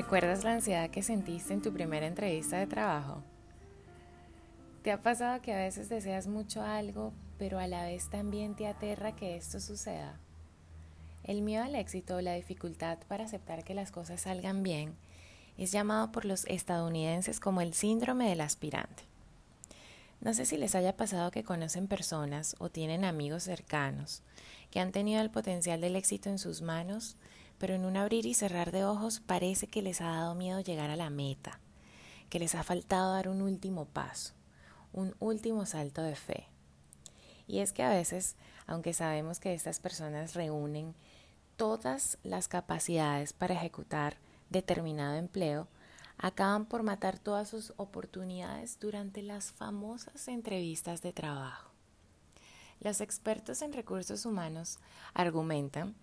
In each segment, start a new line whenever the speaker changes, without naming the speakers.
¿Recuerdas la ansiedad que sentiste en tu primera entrevista de trabajo? ¿Te ha pasado que a veces deseas mucho algo, pero a la vez también te aterra que esto suceda? El miedo al éxito o la dificultad para aceptar que las cosas salgan bien es llamado por los estadounidenses como el síndrome del aspirante. No sé si les haya pasado que conocen personas o tienen amigos cercanos que han tenido el potencial del éxito en sus manos, pero en un abrir y cerrar de ojos parece que les ha dado miedo llegar a la meta, que les ha faltado dar un último paso, un último salto de fe. Y es que a veces, aunque sabemos que estas personas reúnen todas las capacidades para ejecutar determinado empleo, acaban por matar todas sus oportunidades durante las famosas entrevistas de trabajo. Los expertos en recursos humanos argumentan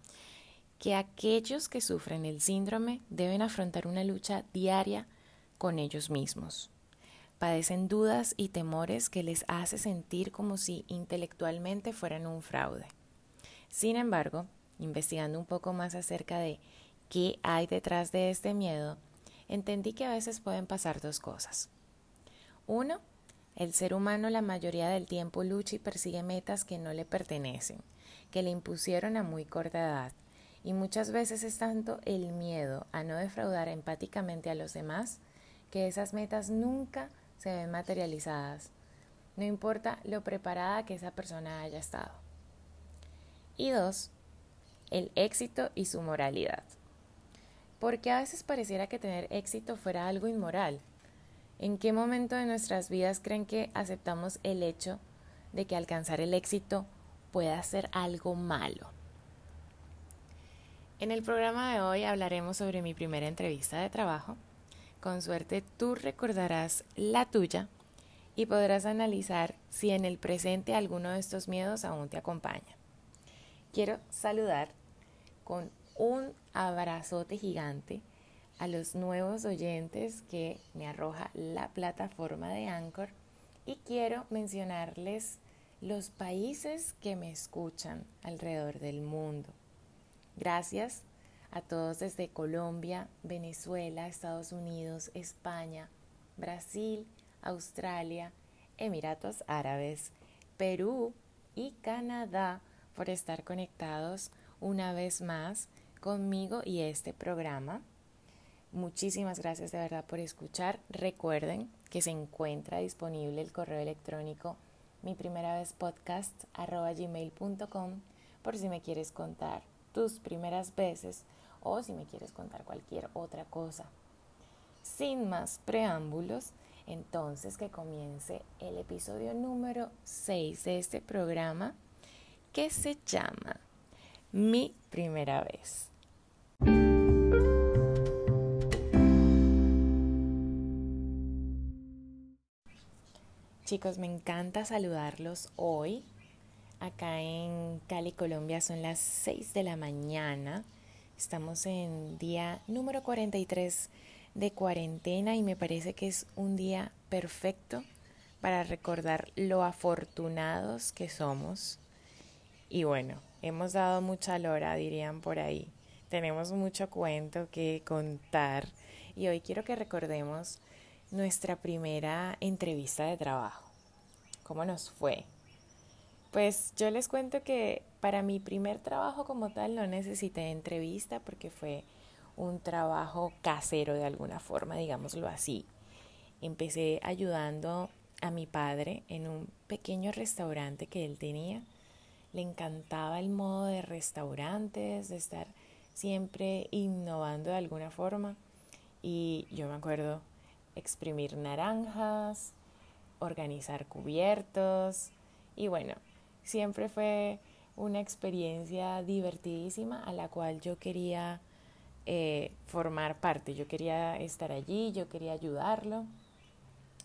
que aquellos que sufren el síndrome deben afrontar una lucha diaria con ellos mismos. Padecen dudas y temores que les hace sentir como si intelectualmente fueran un fraude. Sin embargo, investigando un poco más acerca de qué hay detrás de este miedo, entendí que a veces pueden pasar dos cosas. Uno, el ser humano la mayoría del tiempo lucha y persigue metas que no le pertenecen, que le impusieron a muy corta edad y muchas veces es tanto el miedo a no defraudar empáticamente a los demás que esas metas nunca se ven materializadas, no importa lo preparada que esa persona haya estado. Y dos, el éxito y su moralidad. Porque a veces pareciera que tener éxito fuera algo inmoral. ¿En qué momento de nuestras vidas creen que aceptamos el hecho de que alcanzar el éxito pueda ser algo malo? En el programa de hoy hablaremos sobre mi primera entrevista de trabajo. Con suerte tú recordarás la tuya y podrás analizar si en el presente alguno de estos miedos aún te acompaña. Quiero saludar con un abrazote gigante a los nuevos oyentes que me arroja la plataforma de Anchor y quiero mencionarles los países que me escuchan alrededor del mundo. Gracias a todos desde Colombia, Venezuela, Estados Unidos, España, Brasil, Australia, Emiratos Árabes, Perú y Canadá por estar conectados una vez más conmigo y este programa. Muchísimas gracias de verdad por escuchar. Recuerden que se encuentra disponible el correo electrónico mi primera vez podcast por si me quieres contar tus primeras veces o si me quieres contar cualquier otra cosa. Sin más preámbulos, entonces que comience el episodio número 6 de este programa que se llama Mi primera vez. Chicos, me encanta saludarlos hoy Acá en Cali, Colombia, son las 6 de la mañana. Estamos en día número 43 de cuarentena y me parece que es un día perfecto para recordar lo afortunados que somos. Y bueno, hemos dado mucha lora, dirían por ahí. Tenemos mucho cuento que contar y hoy quiero que recordemos nuestra primera entrevista de trabajo. ¿Cómo nos fue? Pues yo les cuento que para mi primer trabajo como tal no necesité entrevista porque fue un trabajo casero de alguna forma, digámoslo así. Empecé ayudando a mi padre en un pequeño restaurante que él tenía. Le encantaba el modo de restaurantes, de estar siempre innovando de alguna forma. Y yo me acuerdo exprimir naranjas, organizar cubiertos y bueno, siempre fue una experiencia divertidísima a la cual yo quería eh, formar parte, yo quería estar allí, yo quería ayudarlo.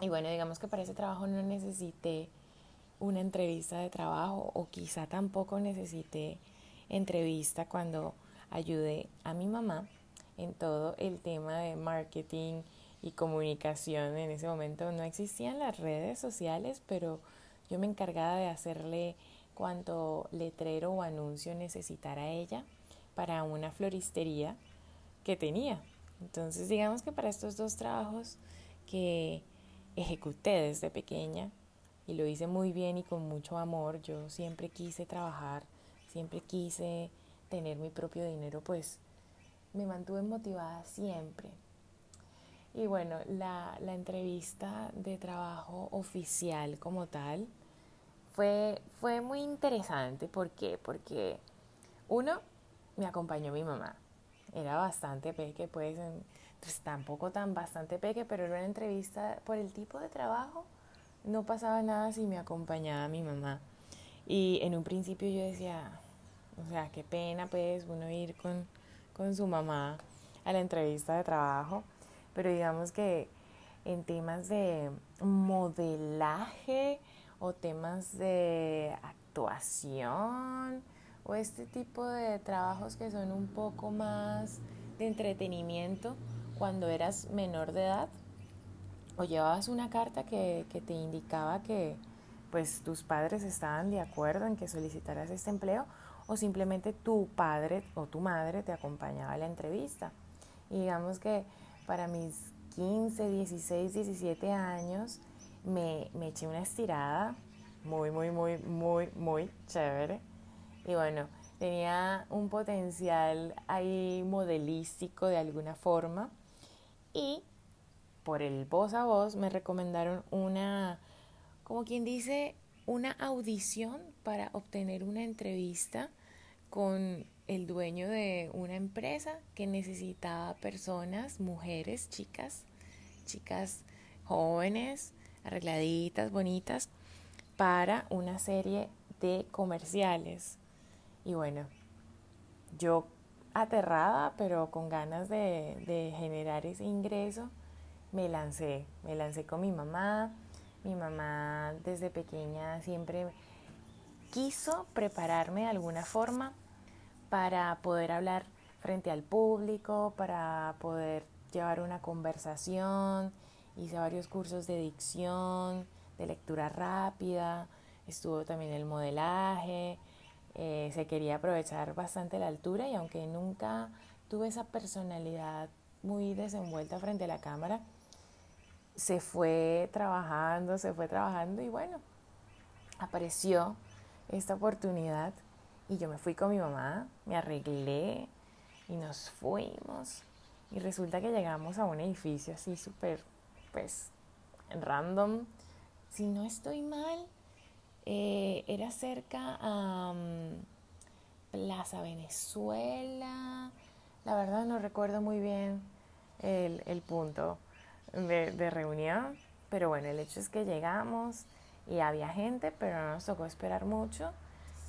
Y bueno, digamos que para ese trabajo no necesité una entrevista de trabajo o quizá tampoco necesité entrevista cuando ayudé a mi mamá en todo el tema de marketing y comunicación. En ese momento no existían las redes sociales, pero yo me encargaba de hacerle cuanto letrero o anuncio necesitara ella para una floristería que tenía. Entonces, digamos que para estos dos trabajos que ejecuté desde pequeña, y lo hice muy bien y con mucho amor, yo siempre quise trabajar, siempre quise tener mi propio dinero, pues me mantuve motivada siempre. Y bueno, la, la entrevista de trabajo oficial como tal fue, fue muy interesante. ¿Por qué? Porque uno, me acompañó mi mamá. Era bastante peque, pues, pues tampoco tan bastante peque, pero era una entrevista por el tipo de trabajo. No pasaba nada si me acompañaba mi mamá. Y en un principio yo decía, o sea, qué pena pues uno ir con, con su mamá a la entrevista de trabajo, pero digamos que en temas de modelaje o temas de actuación o este tipo de trabajos que son un poco más de entretenimiento cuando eras menor de edad o llevabas una carta que, que te indicaba que pues tus padres estaban de acuerdo en que solicitaras este empleo o simplemente tu padre o tu madre te acompañaba a la entrevista. Y digamos que para mis 15, 16, 17 años me, me eché una estirada muy, muy, muy, muy, muy chévere. Y bueno, tenía un potencial ahí modelístico de alguna forma. Y por el voz a voz me recomendaron una, como quien dice, una audición para obtener una entrevista con el dueño de una empresa que necesitaba personas, mujeres, chicas, chicas jóvenes, arregladitas, bonitas, para una serie de comerciales. Y bueno, yo aterrada, pero con ganas de, generar ese ingreso, me lancé, me lancé con mi mamá. Mi mamá desde pequeña siempre quiso prepararme de alguna forma para poder hablar frente al público, para poder llevar una conversación. Hice varios cursos de dicción, de lectura rápida, estuvo también el modelaje. Eh, se quería aprovechar bastante la altura y aunque nunca tuve esa personalidad muy desenvuelta frente a la cámara, se fue trabajando, se fue trabajando y bueno, apareció esta oportunidad y yo me fui con mi mamá, me arreglé y nos fuimos. Y resulta que llegamos a un edificio así súper, pues, random. Si no estoy mal, eh, era cerca a Plaza Venezuela. La verdad no recuerdo muy bien el, el punto de, de reunión. Pero bueno, el hecho es que llegamos y había gente, pero no nos tocó esperar mucho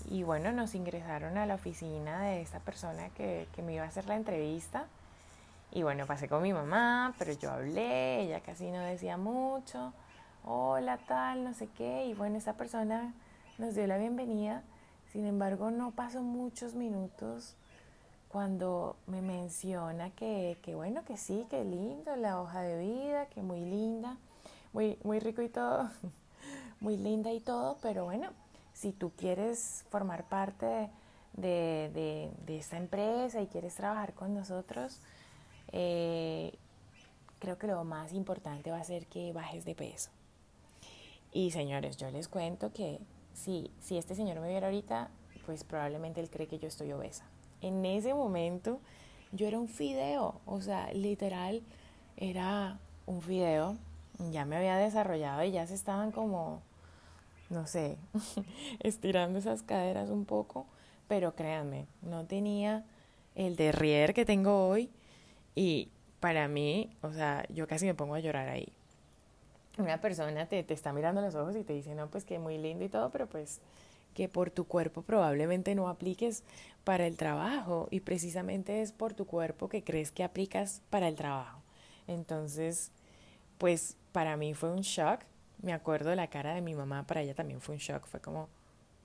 y bueno, nos ingresaron a la oficina de esta persona que, que, me iba a hacer la entrevista. Y bueno, pasé con mi mamá, pero yo hablé, ella casi no decía mucho. Hola, tal, no sé qué. Y bueno, esa persona nos dio la bienvenida. Sin embargo, no pasó muchos minutos cuando me menciona que, que bueno, que sí, que lindo la hoja de vida, que muy linda, muy, muy rico y todo, muy linda y todo, pero bueno, si tú quieres formar parte de, esta empresa y quieres trabajar con nosotros, eh, creo que lo más importante va a ser que bajes de peso. Y señores, yo les cuento que si, si este señor me viera ahorita, pues probablemente él cree que yo estoy obesa. En ese momento yo era un fideo, o sea, literal era un fideo. Ya me había desarrollado y ya se estaban como no sé, estirando esas caderas un poco, pero créanme, no tenía el derrier que tengo hoy y para mí, o sea, yo casi me pongo a llorar ahí. Una persona te, te está mirando los ojos y te dice, no, pues que muy lindo y todo, pero pues que por tu cuerpo probablemente no apliques para el trabajo y precisamente es por tu cuerpo que crees que aplicas para el trabajo. Entonces, pues para mí fue un shock me acuerdo la cara de mi mamá, para ella también fue un shock, fue como,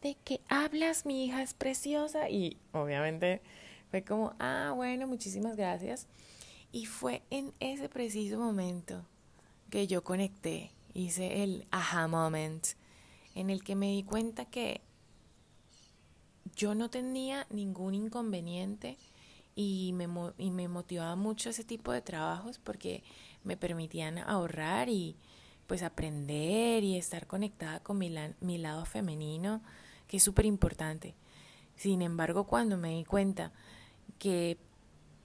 ¿de qué hablas? Mi hija es preciosa. Y obviamente fue como, ah, bueno, muchísimas gracias. Y fue en ese preciso momento que yo conecté, hice el aha moment, en el que me di cuenta que yo no tenía ningún inconveniente y me, me motivaba mucho ese tipo de trabajos porque me permitían ahorrar y pues aprender y estar conectada con mi, mi lado femenino, que es súper importante. Sin embargo, cuando me di cuenta que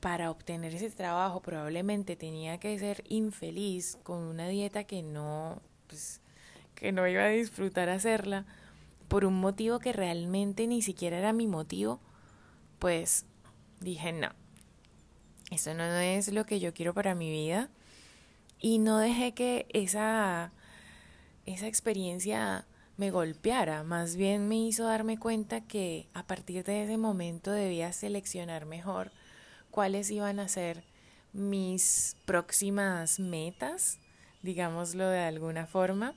para obtener ese trabajo probablemente tenía que ser infeliz con una dieta que no, pues, que no iba a disfrutar hacerla por un motivo que realmente ni siquiera era mi motivo, pues dije no, eso no es lo que yo quiero para mi vida y no dejé que esa, esa experiencia me golpeara, más bien me hizo darme cuenta que a partir de ese momento debía seleccionar mejor cuáles iban a ser mis próximas metas, digámoslo de alguna forma.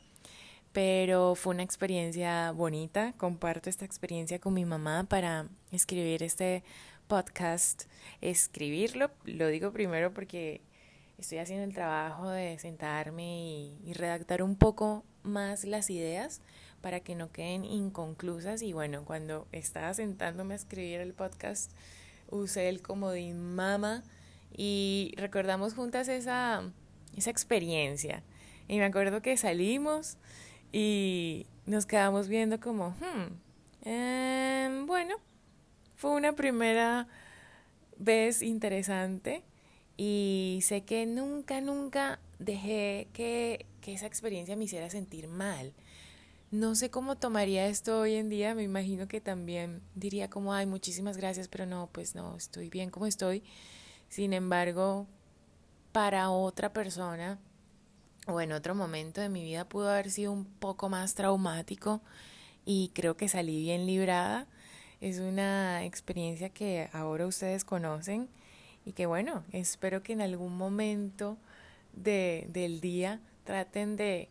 Pero fue una experiencia bonita, comparto esta experiencia con mi mamá para escribir este podcast, escribirlo, lo digo primero porque estoy haciendo el trabajo de sentarme y, redactar un poco más las ideas para que no queden inconclusas. Y bueno, cuando estaba sentándome a escribir el podcast usé el comodín mama y recordamos juntas esa, esa experiencia. Y me acuerdo que salimos y nos quedamos viendo como, hmm, em, bueno, fue una primera vez interesante y sé que nunca, nunca dejé que, que esa experiencia me hiciera sentir mal. No sé cómo tomaría esto hoy en día, me imagino que también diría como, ay, muchísimas gracias, pero no, pues no, estoy bien como estoy. Sin embargo, para otra persona o en otro momento de mi vida pudo haber sido un poco más traumático y creo que salí bien librada. Es una experiencia que ahora ustedes conocen y que bueno, espero que en algún momento de, del día traten de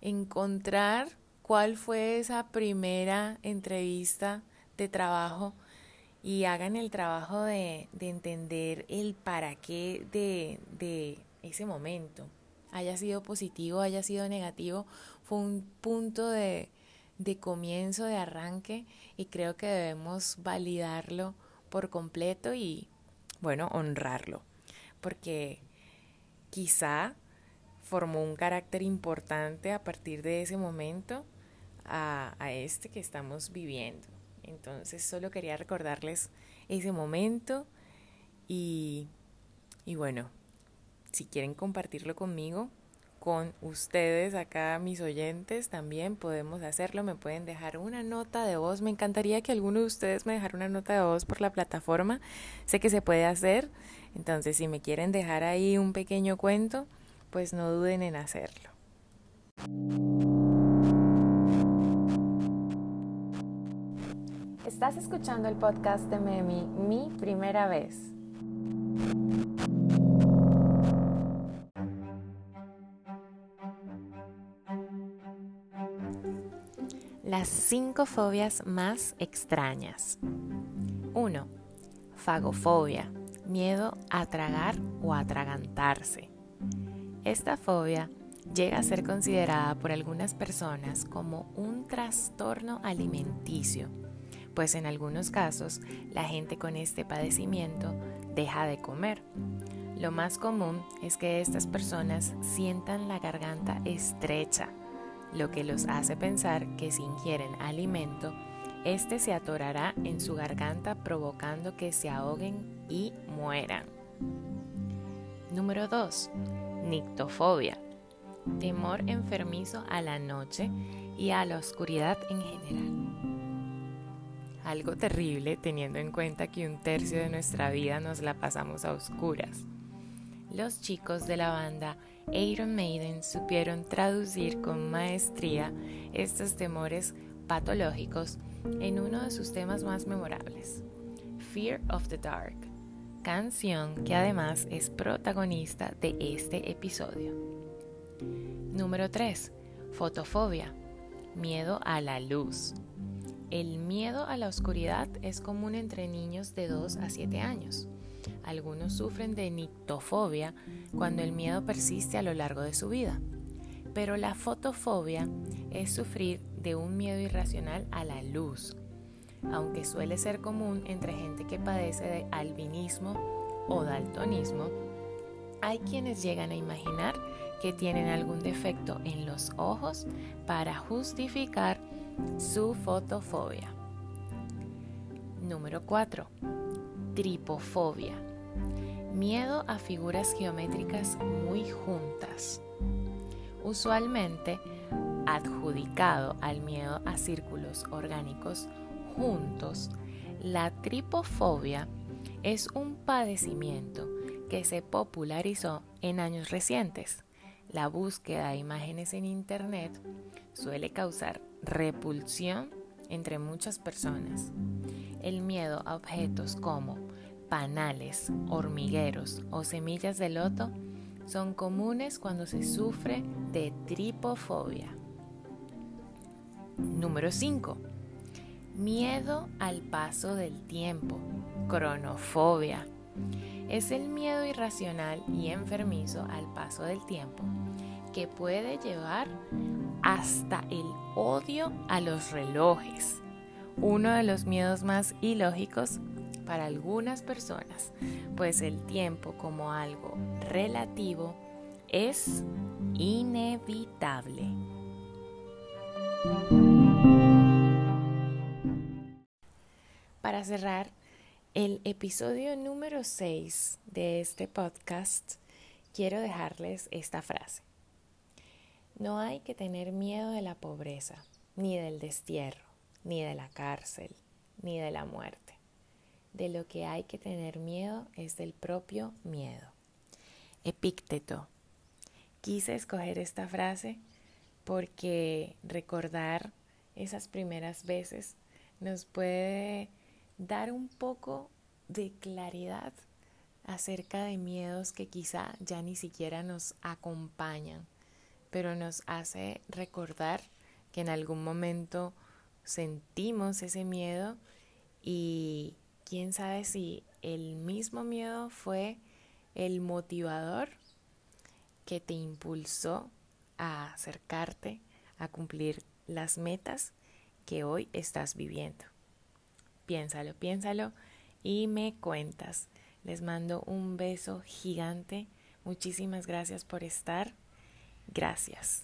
encontrar cuál fue esa primera entrevista de trabajo y hagan el trabajo de, entender el para qué de, de ese momento. Haya sido positivo, haya sido negativo, fue un punto de, de comienzo, de arranque y creo que debemos validarlo por completo y, bueno, honrarlo, porque quizá formó un carácter importante a partir de ese momento a, este que estamos viviendo. Entonces solo quería recordarles ese momento y, y bueno, si quieren compartirlo conmigo, con ustedes acá, mis oyentes, también podemos hacerlo. Me pueden dejar una nota de voz. Me encantaría que alguno de ustedes me dejara una nota de voz por la plataforma. Sé que se puede hacer. Entonces, si me quieren dejar ahí un pequeño cuento, pues no duden en hacerlo. Estás escuchando el podcast de Memi, mi primera vez. Las cinco fobias más extrañas. 1. Fagofobia, miedo a tragar o atragantarse. Esta fobia llega a ser considerada por algunas personas como un trastorno alimenticio pues en algunos casos la gente con este padecimiento deja de comer. Lo más común es que estas personas sientan la garganta estrecha, lo que los hace pensar que si ingieren alimento, este se atorará en su garganta provocando que se ahoguen y mueran. Número 2. Nictofobia. Temor enfermizo a la noche y a la oscuridad en general algo terrible teniendo en cuenta que un tercio de nuestra vida nos la pasamos a oscuras. Los chicos de la banda Iron Maiden supieron traducir con maestría estos temores patológicos en uno de sus temas más memorables, Fear of the Dark, canción que además es protagonista de este episodio. Número 3. Fotofobia, miedo a la luz. El miedo a la oscuridad es común entre niños de 2 a 7 años. Algunos sufren de nictofobia cuando el miedo persiste a lo largo de su vida. Pero la fotofobia es sufrir de un miedo irracional a la luz. aunque suele ser común entre gente que padece de albinismo o daltonismo, hay quienes llegan a imaginar que tienen algún defecto en los ojos para justificar su fotofobia. Número 4. Tripofobia. Miedo a figuras geométricas muy juntas. Usualmente adjudicado al miedo a círculos orgánicos juntos, la tripofobia es un padecimiento que se popularizó en años recientes. La búsqueda de imágenes en Internet suele causar repulsión entre muchas personas. El miedo a objetos como panales, hormigueros o semillas de loto son comunes cuando se sufre de tripofobia. Número 5. Miedo al paso del tiempo, cronofobia. Es el miedo irracional y enfermizo al paso del tiempo que puede llevar hasta el odio a los relojes, uno de los miedos más ilógicos para algunas personas, pues el tiempo como algo relativo es inevitable. Para cerrar el episodio número 6 de este podcast, quiero dejarles esta frase. No hay que tener miedo de la pobreza, ni del destierro, ni de la cárcel, ni de la muerte. De lo que hay que tener miedo es del propio miedo. Epícteto. Quise escoger esta frase porque recordar esas primeras veces nos puede dar un poco de claridad acerca de miedos que quizá ya ni siquiera nos acompañan pero nos hace recordar que en algún momento sentimos ese miedo y quién sabe si el mismo miedo fue el motivador que te impulsó a acercarte a cumplir las metas que hoy estás viviendo. Piénsalo, piénsalo y me cuentas. Les mando un beso gigante. Muchísimas gracias por estar. Gracias.